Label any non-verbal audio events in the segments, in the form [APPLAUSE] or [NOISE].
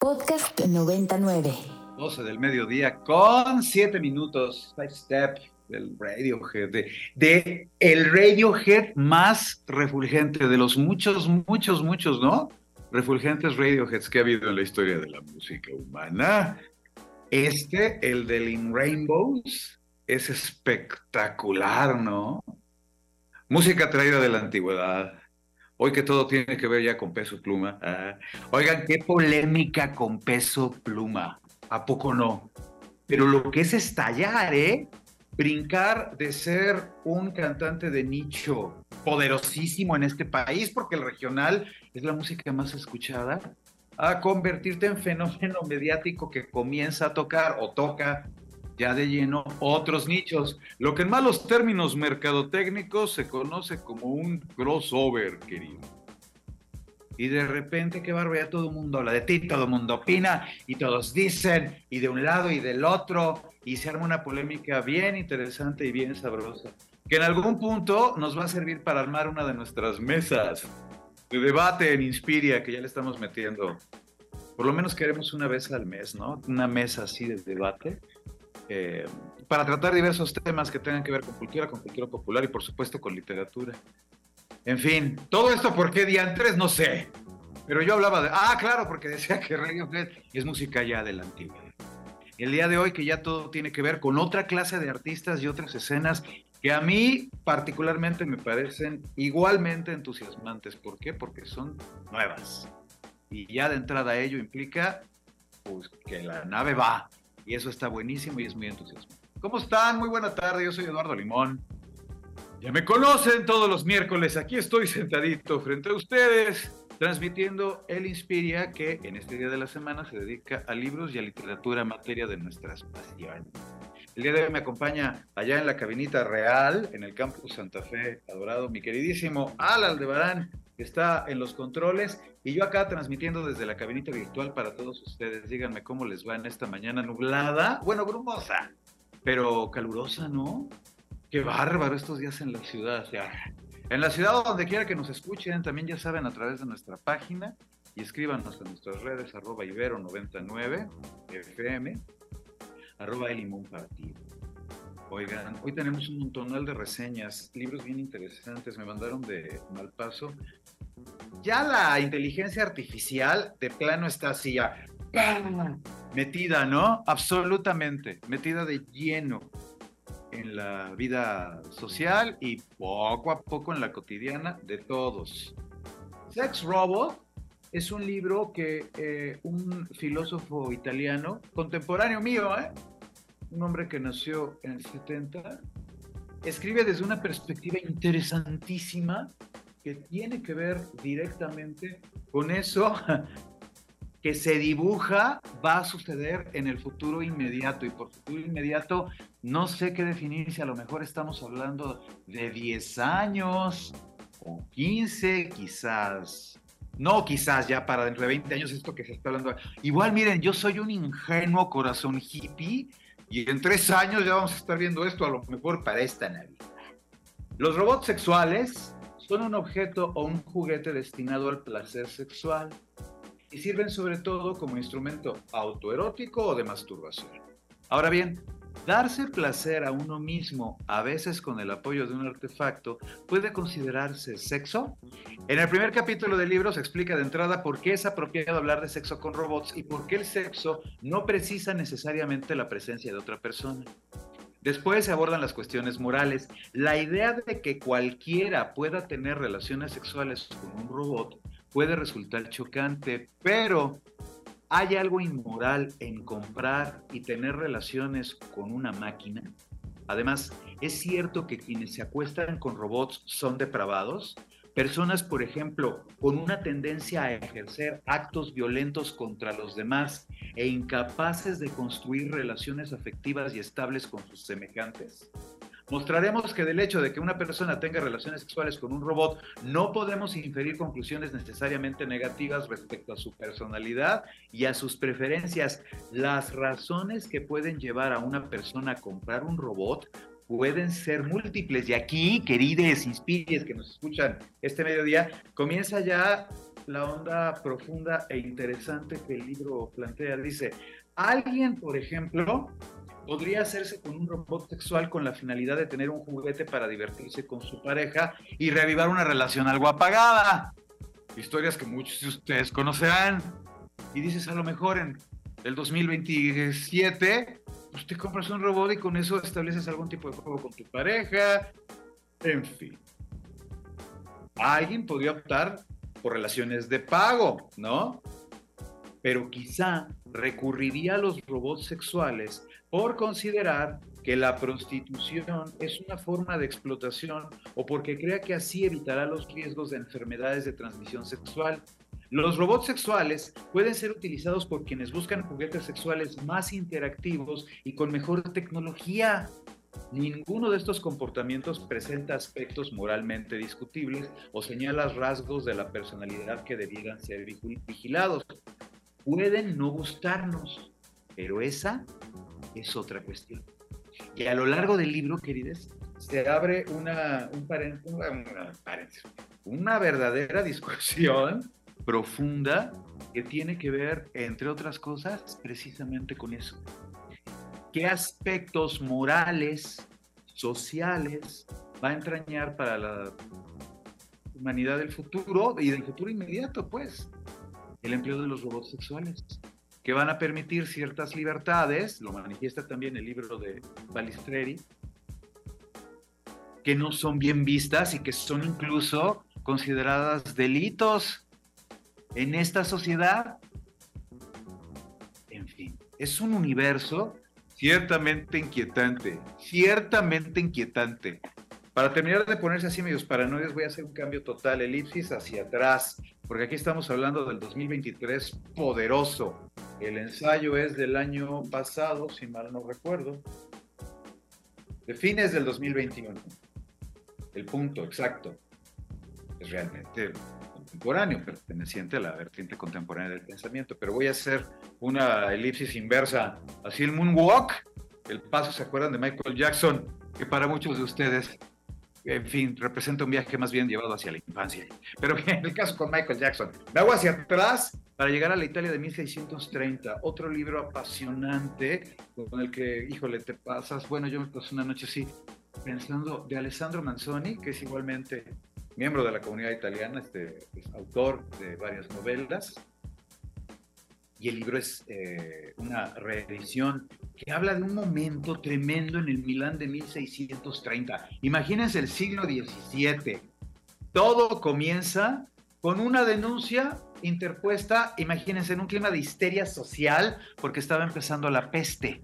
Podcast 99. 12 del mediodía con 7 minutos. Five Step del Radiohead. De, el Radiohead más refulgente de los muchos, muchos, muchos, ¿no? Refulgentes Radioheads que ha habido en la historia de la música humana. Este, el del In Rainbows, es espectacular, ¿no? Música traída de la antigüedad Hoy que todo tiene que ver ya con peso pluma. Ah, oigan, qué polémica con peso pluma. ¿A poco no? Pero lo que es estallar, ¿eh? Brincar de ser un cantante de nicho poderosísimo en este país, porque el regional es la música más escuchada, a convertirte en fenómeno mediático que comienza a tocar o toca ya de lleno otros nichos, lo que en malos términos mercadotécnicos se conoce como un crossover, querido. Y de repente, qué barbaridad, todo el mundo habla de ti, todo el mundo opina, y todos dicen, y de un lado y del otro, y se arma una polémica bien interesante y bien sabrosa, que en algún punto nos va a servir para armar una de nuestras mesas de debate en Inspiria, que ya le estamos metiendo. Por lo menos queremos una vez al mes, ¿no? Una mesa así de debate eh, para tratar diversos temas que tengan que ver con cultura, con cultura popular y por supuesto con literatura. En fin, todo esto por qué diantres, no sé. Pero yo hablaba de... Ah, claro, porque decía que Radiohead es música ya de la antigüedad. El día de hoy que ya todo tiene que ver con otra clase de artistas y otras escenas que a mí particularmente me parecen igualmente entusiasmantes. ¿Por qué? Porque son nuevas. Y ya de entrada ello implica pues, que la nave va, y eso está buenísimo y es muy entusiasmante. ¿Cómo están? Muy buena tarde, yo soy Eduardo Limón. Ya me conocen todos los miércoles, aquí estoy sentadito frente a ustedes, transmitiendo el Inspiria, que en este día de la semana se dedica a libros y a literatura, materia de nuestras pasiones. El día de hoy me acompaña allá en la cabinita real, en el campus Santa Fe, adorado, mi queridísimo Al Aldebarán, que está en los controles, y yo acá transmitiendo desde la cabinita virtual para todos ustedes. Díganme cómo les va en esta mañana nublada, bueno, brumosa, pero calurosa, ¿no? Qué bárbaro estos días en la ciudad. En la ciudad donde quiera que nos escuchen, también ya saben a través de nuestra página y escríbanos en nuestras redes arroba ibero99 fm arroba el partido. Oigan, hoy tenemos un montonal de reseñas, libros bien interesantes, me mandaron de Malpaso. Ya la inteligencia artificial de plano está así ya metida, ¿no? Absolutamente, metida de lleno en la vida social y poco a poco en la cotidiana de todos. Sex Robot es un libro que eh, un filósofo italiano, contemporáneo mío, ¿eh? Un hombre que nació en el 70, escribe desde una perspectiva interesantísima que tiene que ver directamente con eso [LAUGHS] que se dibuja va a suceder en el futuro inmediato. Y por futuro inmediato no sé qué definir, si a lo mejor estamos hablando de 10 años o 15, quizás. No, quizás ya para dentro de 20 años esto que se está hablando. Igual miren, yo soy un ingenuo corazón hippie y en tres años ya vamos a estar viendo esto a lo mejor para esta Navidad. Los robots sexuales son un objeto o un juguete destinado al placer sexual y sirven sobre todo como instrumento autoerótico o de masturbación. Ahora bien, Darse placer a uno mismo, a veces con el apoyo de un artefacto, puede considerarse sexo. En el primer capítulo del libro se explica de entrada por qué es apropiado hablar de sexo con robots y por qué el sexo no precisa necesariamente la presencia de otra persona. Después se abordan las cuestiones morales. La idea de que cualquiera pueda tener relaciones sexuales con un robot puede resultar chocante, pero ¿Hay algo inmoral en comprar y tener relaciones con una máquina? Además, ¿es cierto que quienes se acuestan con robots son depravados? Personas, por ejemplo, con una tendencia a ejercer actos violentos contra los demás e incapaces de construir relaciones afectivas y estables con sus semejantes. Mostraremos que del hecho de que una persona tenga relaciones sexuales con un robot, no podemos inferir conclusiones necesariamente negativas respecto a su personalidad y a sus preferencias. Las razones que pueden llevar a una persona a comprar un robot pueden ser múltiples. Y aquí, querides, inspires que nos escuchan este mediodía, comienza ya la onda profunda e interesante que el libro plantea. Dice, alguien, por ejemplo, podría hacerse con un robot sexual con la finalidad de tener un juguete para divertirse con su pareja y reavivar una relación algo apagada. Historias que muchos de ustedes conocerán. Y dices, a lo mejor en el 2027, pues te compras un robot y con eso estableces algún tipo de juego con tu pareja. En fin. Alguien podría optar por relaciones de pago, ¿no? Pero quizá recurriría a los robots sexuales por considerar que la prostitución es una forma de explotación o porque crea que así evitará los riesgos de enfermedades de transmisión sexual. Los robots sexuales pueden ser utilizados por quienes buscan juguetes sexuales más interactivos y con mejor tecnología. Ninguno de estos comportamientos presenta aspectos moralmente discutibles o señala rasgos de la personalidad que debieran ser vigilados. Pueden no gustarnos, pero esa es otra cuestión. Y a lo largo del libro, queridos, se abre una, un una, una verdadera discusión [LAUGHS] profunda que tiene que ver, entre otras cosas, precisamente con eso. ¿Qué aspectos morales, sociales, va a entrañar para la humanidad del futuro y del futuro inmediato, pues? El empleo de los robots sexuales que van a permitir ciertas libertades, lo manifiesta también el libro de Balistreri, que no son bien vistas y que son incluso consideradas delitos en esta sociedad. En fin, es un universo ciertamente inquietante, ciertamente inquietante. Para terminar de ponerse así medios paranoides, voy a hacer un cambio total, elipsis hacia atrás, porque aquí estamos hablando del 2023 poderoso. El ensayo es del año pasado, si mal no recuerdo, de fines del 2021. El punto exacto es realmente contemporáneo, perteneciente a la vertiente contemporánea del pensamiento. Pero voy a hacer una elipsis inversa, así el moonwalk, el paso, ¿se acuerdan de Michael Jackson? Que para muchos de ustedes en fin, representa un viaje más bien llevado hacia la infancia. Pero en el caso con Michael Jackson, me hago hacia atrás para llegar a la Italia de 1630, otro libro apasionante con el que, híjole, te pasas. Bueno, yo me pasé una noche así pensando de Alessandro Manzoni, que es igualmente miembro de la comunidad italiana, este, es autor de varias novelas, y el libro es eh, una reedición que habla de un momento tremendo en el Milán de 1630. Imagínense el siglo XVII. Todo comienza con una denuncia interpuesta, imagínense, en un clima de histeria social, porque estaba empezando la peste.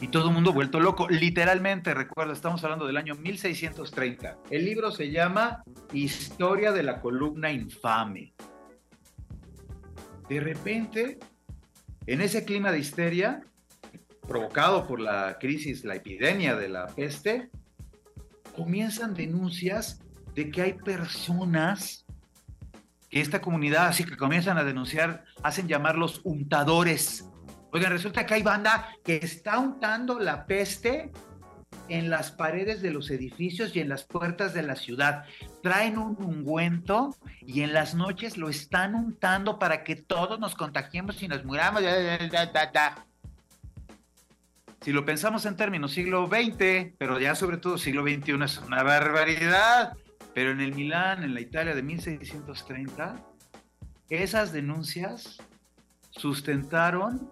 Y todo el mundo vuelto loco, literalmente, recuerda, estamos hablando del año 1630. El libro se llama Historia de la columna infame de repente, en ese clima de histeria, provocado por la crisis, la epidemia de la peste, comienzan denuncias de que hay personas que esta comunidad, así que comienzan a denunciar, hacen llamar los untadores. Oigan, resulta que hay banda que está untando la peste en las paredes de los edificios y en las puertas de la ciudad. Traen un ungüento y en las noches lo están untando para que todos nos contagiemos y nos muramos. Si lo pensamos en términos siglo XX, pero ya sobre todo siglo XXI es una barbaridad. Pero en el Milán, en la Italia de 1630, esas denuncias sustentaron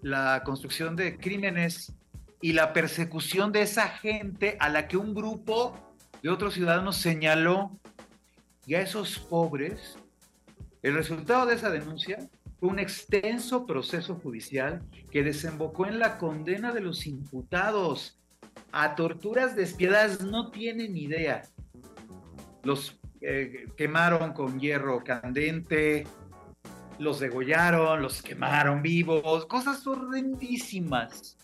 la construcción de crímenes y la persecución de esa gente a la que un grupo de otros ciudadanos señaló y a esos pobres, el resultado de esa denuncia fue un extenso proceso judicial que desembocó en la condena de los imputados a torturas despiadadas, no tienen idea. Los eh, quemaron con hierro candente, los degollaron, los quemaron vivos, cosas horrendísimas.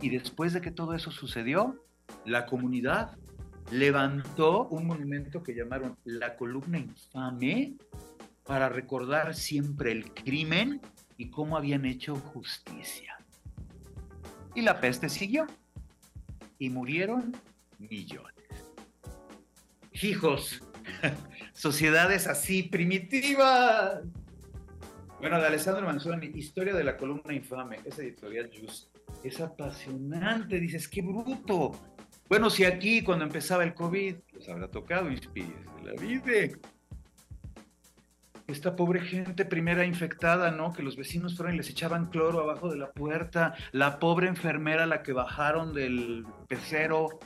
Y después de que todo eso sucedió, la comunidad levantó un monumento que llamaron la columna infame para recordar siempre el crimen y cómo habían hecho justicia. Y la peste siguió y murieron millones. Hijos, [LAUGHS] Sociedades así primitivas. Bueno, de Alessandro Manzoni, Historia de la columna infame, esa editorial Just, es apasionante, dices, qué bruto. Bueno, si aquí cuando empezaba el COVID les habrá tocado inspirarse la vida. Esta pobre gente primera infectada, ¿no? Que los vecinos fueron y les echaban cloro abajo de la puerta. La pobre enfermera la que bajaron del pecero,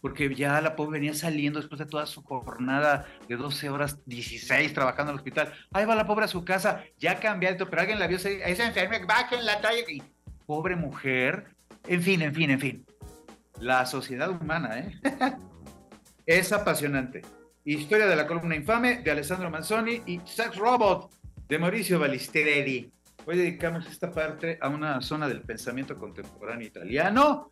porque ya la pobre venía saliendo después de toda su jornada de 12 horas, 16 trabajando en el hospital. Ahí va la pobre a su casa, ya cambiado, pero alguien la vio, esa enfermera, baja en la talla. Y pobre mujer. En fin, en fin, en fin. La sociedad humana, ¿eh? [LAUGHS] es apasionante. Historia de la columna infame de Alessandro Manzoni y Sex Robot de Mauricio Balistreri. Hoy dedicamos esta parte a una zona del pensamiento contemporáneo italiano,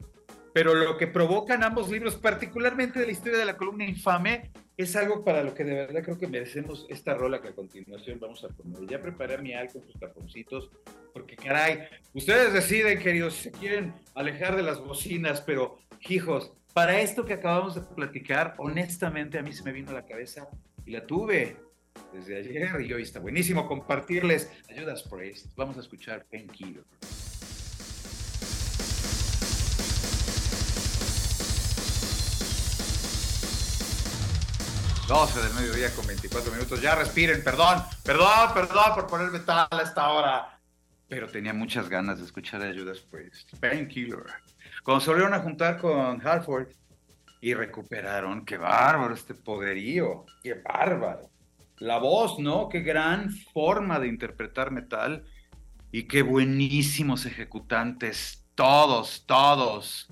pero lo que provocan ambos libros, particularmente de la historia de la columna infame, es algo para lo que de verdad creo que merecemos esta rola que a continuación vamos a poner. Ya preparé mi alcohol con sus taponcitos, porque caray, ustedes deciden, queridos, si se quieren alejar de las bocinas, pero hijos, para esto que acabamos de platicar, honestamente a mí se me vino a la cabeza y la tuve desde ayer y hoy está buenísimo compartirles ayudas esto. Vamos a escuchar Painkiller. 12 del mediodía con 24 minutos. Ya respiren, perdón, perdón, perdón por ponerme tal a esta hora. Pero tenía muchas ganas de escuchar ayudas, pues. Painkiller. Cuando se volvieron a juntar con Hartford y recuperaron, qué bárbaro este poderío, qué bárbaro. La voz, ¿no? Qué gran forma de interpretar metal y qué buenísimos ejecutantes, todos, todos.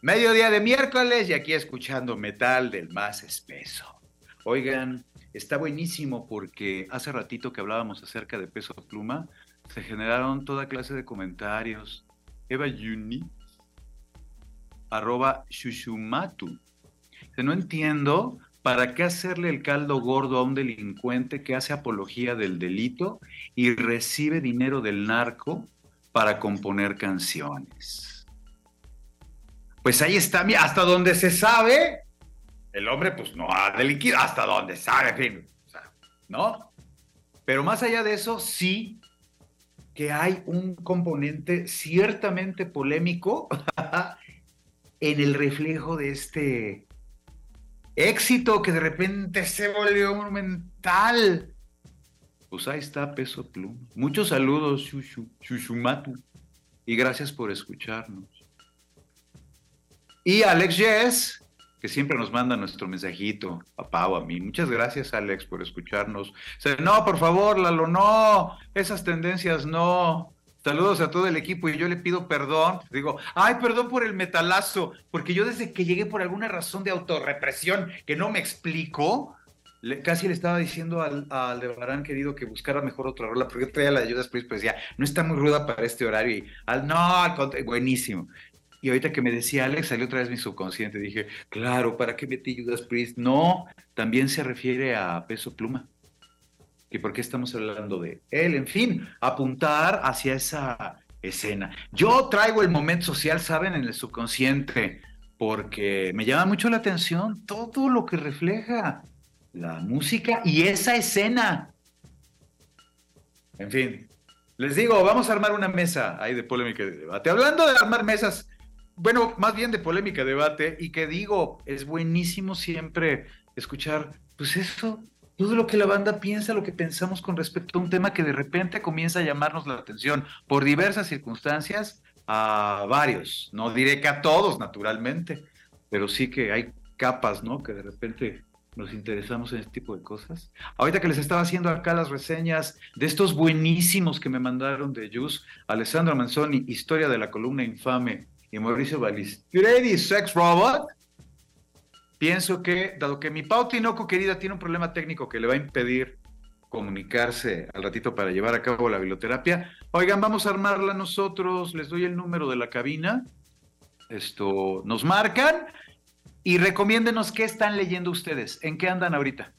Mediodía de miércoles y aquí escuchando metal del más espeso. Oigan, está buenísimo porque hace ratito que hablábamos acerca de peso pluma, se generaron toda clase de comentarios. Eva Yuni, arroba shushumatu. No entiendo para qué hacerle el caldo gordo a un delincuente que hace apología del delito y recibe dinero del narco para componer canciones. Pues ahí está, hasta donde se sabe, el hombre pues no ha delinquido hasta donde sabe, en fin, ¿no? Pero más allá de eso, sí que hay un componente ciertamente polémico [LAUGHS] en el reflejo de este éxito que de repente se volvió monumental. Pues ahí está Peso Pluma. Muchos saludos, Shushu, Shushumatu. Y gracias por escucharnos. Y Alex Yes, que siempre nos manda nuestro mensajito a Pau, a mí. Muchas gracias, Alex, por escucharnos. no, por favor, Lalo, no, esas tendencias no. Saludos a todo el equipo y yo le pido perdón. Digo, ay, perdón por el metalazo, porque yo desde que llegué por alguna razón de autorrepresión que no me explico, casi le estaba diciendo al, al Barán querido que buscara mejor otra rola, porque traía la de Judas Priest, pues decía, no está muy ruda para este horario. Y al, no, buenísimo. Y ahorita que me decía Alex, salió otra vez mi subconsciente. Dije, claro, ¿para qué metí Judas Priest? No, también se refiere a Peso Pluma. ¿Y por qué estamos hablando de él? En fin, apuntar hacia esa escena. Yo traigo el momento social, ¿saben? En el subconsciente, porque me llama mucho la atención todo lo que refleja la música y esa escena. En fin, les digo, vamos a armar una mesa ahí de polémica y de debate. Hablando de armar mesas, bueno, más bien de polémica, debate, y que digo, es buenísimo siempre escuchar, pues eso, todo lo que la banda piensa, lo que pensamos con respecto a un tema que de repente comienza a llamarnos la atención por diversas circunstancias a varios, no diré que a todos, naturalmente, pero sí que hay capas, ¿no? Que de repente nos interesamos en este tipo de cosas. Ahorita que les estaba haciendo acá las reseñas de estos buenísimos que me mandaron de Jus, Alessandro Manzoni, Historia de la columna infame, y Mauricio Balistreri, Sex Robot, pienso que, dado que mi Pau Tinoco querida tiene un problema técnico que le va a impedir comunicarse al ratito para llevar a cabo la biblioterapia, oigan, vamos a armarla nosotros, les doy el número de la cabina, esto, nos marcan y recomiéndenos qué están leyendo ustedes, en qué andan ahorita.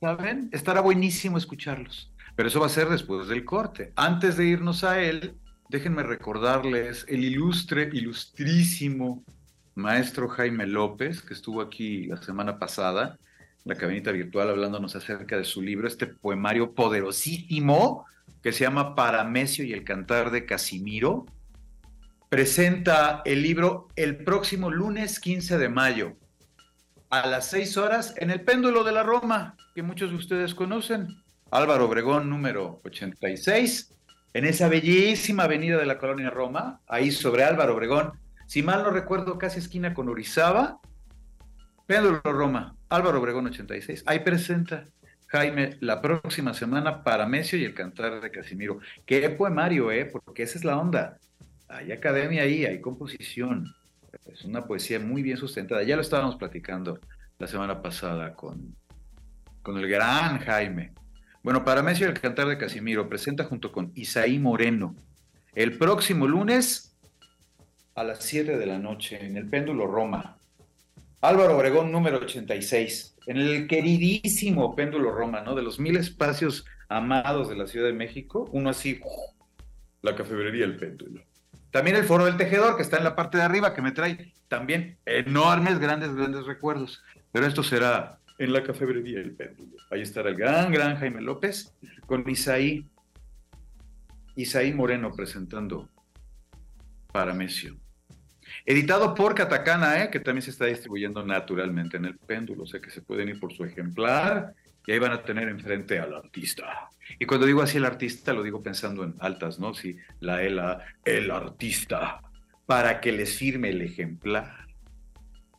¿Saben? Estará buenísimo escucharlos. Pero eso va a ser después del corte. Antes de irnos a él, déjenme recordarles el ilustre, ilustrísimo maestro Jaime López, que estuvo aquí la semana pasada, la cabinita virtual, hablándonos acerca de su libro, este poemario poderosísimo que se llama Paramesio y el cantar de Casimiro. Presenta el libro el próximo lunes 15 de mayo a las 6 horas en el péndulo de la Roma, que muchos de ustedes conocen. Álvaro Obregón, número 86, en esa bellísima avenida de la colonia Roma, ahí sobre Álvaro Obregón, si mal no recuerdo, casi esquina con Orizaba, Péndulo Roma, Álvaro Obregón 86, ahí presenta Jaime la próxima semana para Mesio y el cantar de Casimiro. Qué poemario, ¿eh? Porque esa es la onda. Hay academia ahí, hay composición. Es una poesía muy bien sustentada. Ya lo estábamos platicando la semana pasada con, con el gran Jaime. Bueno, para Messi el cantar de Casimiro presenta junto con Isaí Moreno el próximo lunes a las 7 de la noche en el Péndulo Roma. Álvaro Obregón número 86, en el queridísimo Péndulo Roma, ¿no? De los mil espacios amados de la Ciudad de México, uno así, la cafebrería El Péndulo. También el Foro del Tejedor, que está en la parte de arriba, que me trae también enormes, grandes, grandes recuerdos. Pero esto será en la cafebrería El Péndulo. Ahí estará el gran, gran Jaime López con Isaí, Isaí Moreno presentando Paramesio. Editado por Catacana, ¿eh? que también se está distribuyendo naturalmente en el péndulo, o sea que se pueden ir por su ejemplar y ahí van a tener enfrente al artista. Y cuando digo así el artista, lo digo pensando en altas, ¿no? Si la ELA, el artista, para que les firme el ejemplar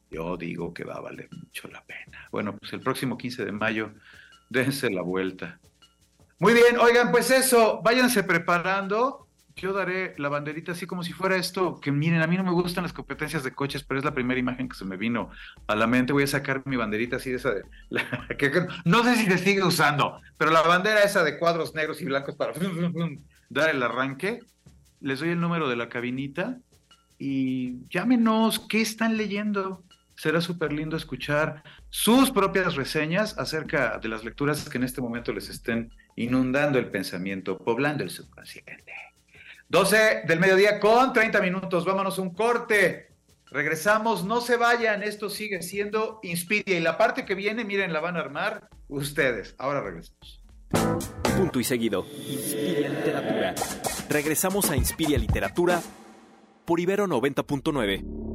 yo digo que va a valer mucho la pena. Bueno, pues el próximo 15 de mayo, [LAUGHS] dense la vuelta. Muy bien, oigan, pues eso, váyanse preparando. Yo daré la banderita así como si fuera esto, que miren, a mí no me gustan las competencias de coches, pero es la primera imagen que se me vino a la mente. Voy a sacar mi banderita así de esa de... [LAUGHS] que, no sé si se sigue usando, pero la bandera esa de cuadros negros y blancos para dar el arranque. Les doy el número de la cabinita y llámenos, ¿qué están leyendo? Será súper lindo escuchar sus propias reseñas acerca de las lecturas que en este momento les estén inundando el pensamiento, poblando el subconsciente. 12 del mediodía con 30 minutos, vámonos un corte. Regresamos, no se vayan, esto sigue siendo Inspiria y la parte que viene, miren, la van a armar ustedes. Ahora regresamos. Punto y seguido. Inspiria Literatura. Regresamos a Inspiria Literatura por Ibero 90.9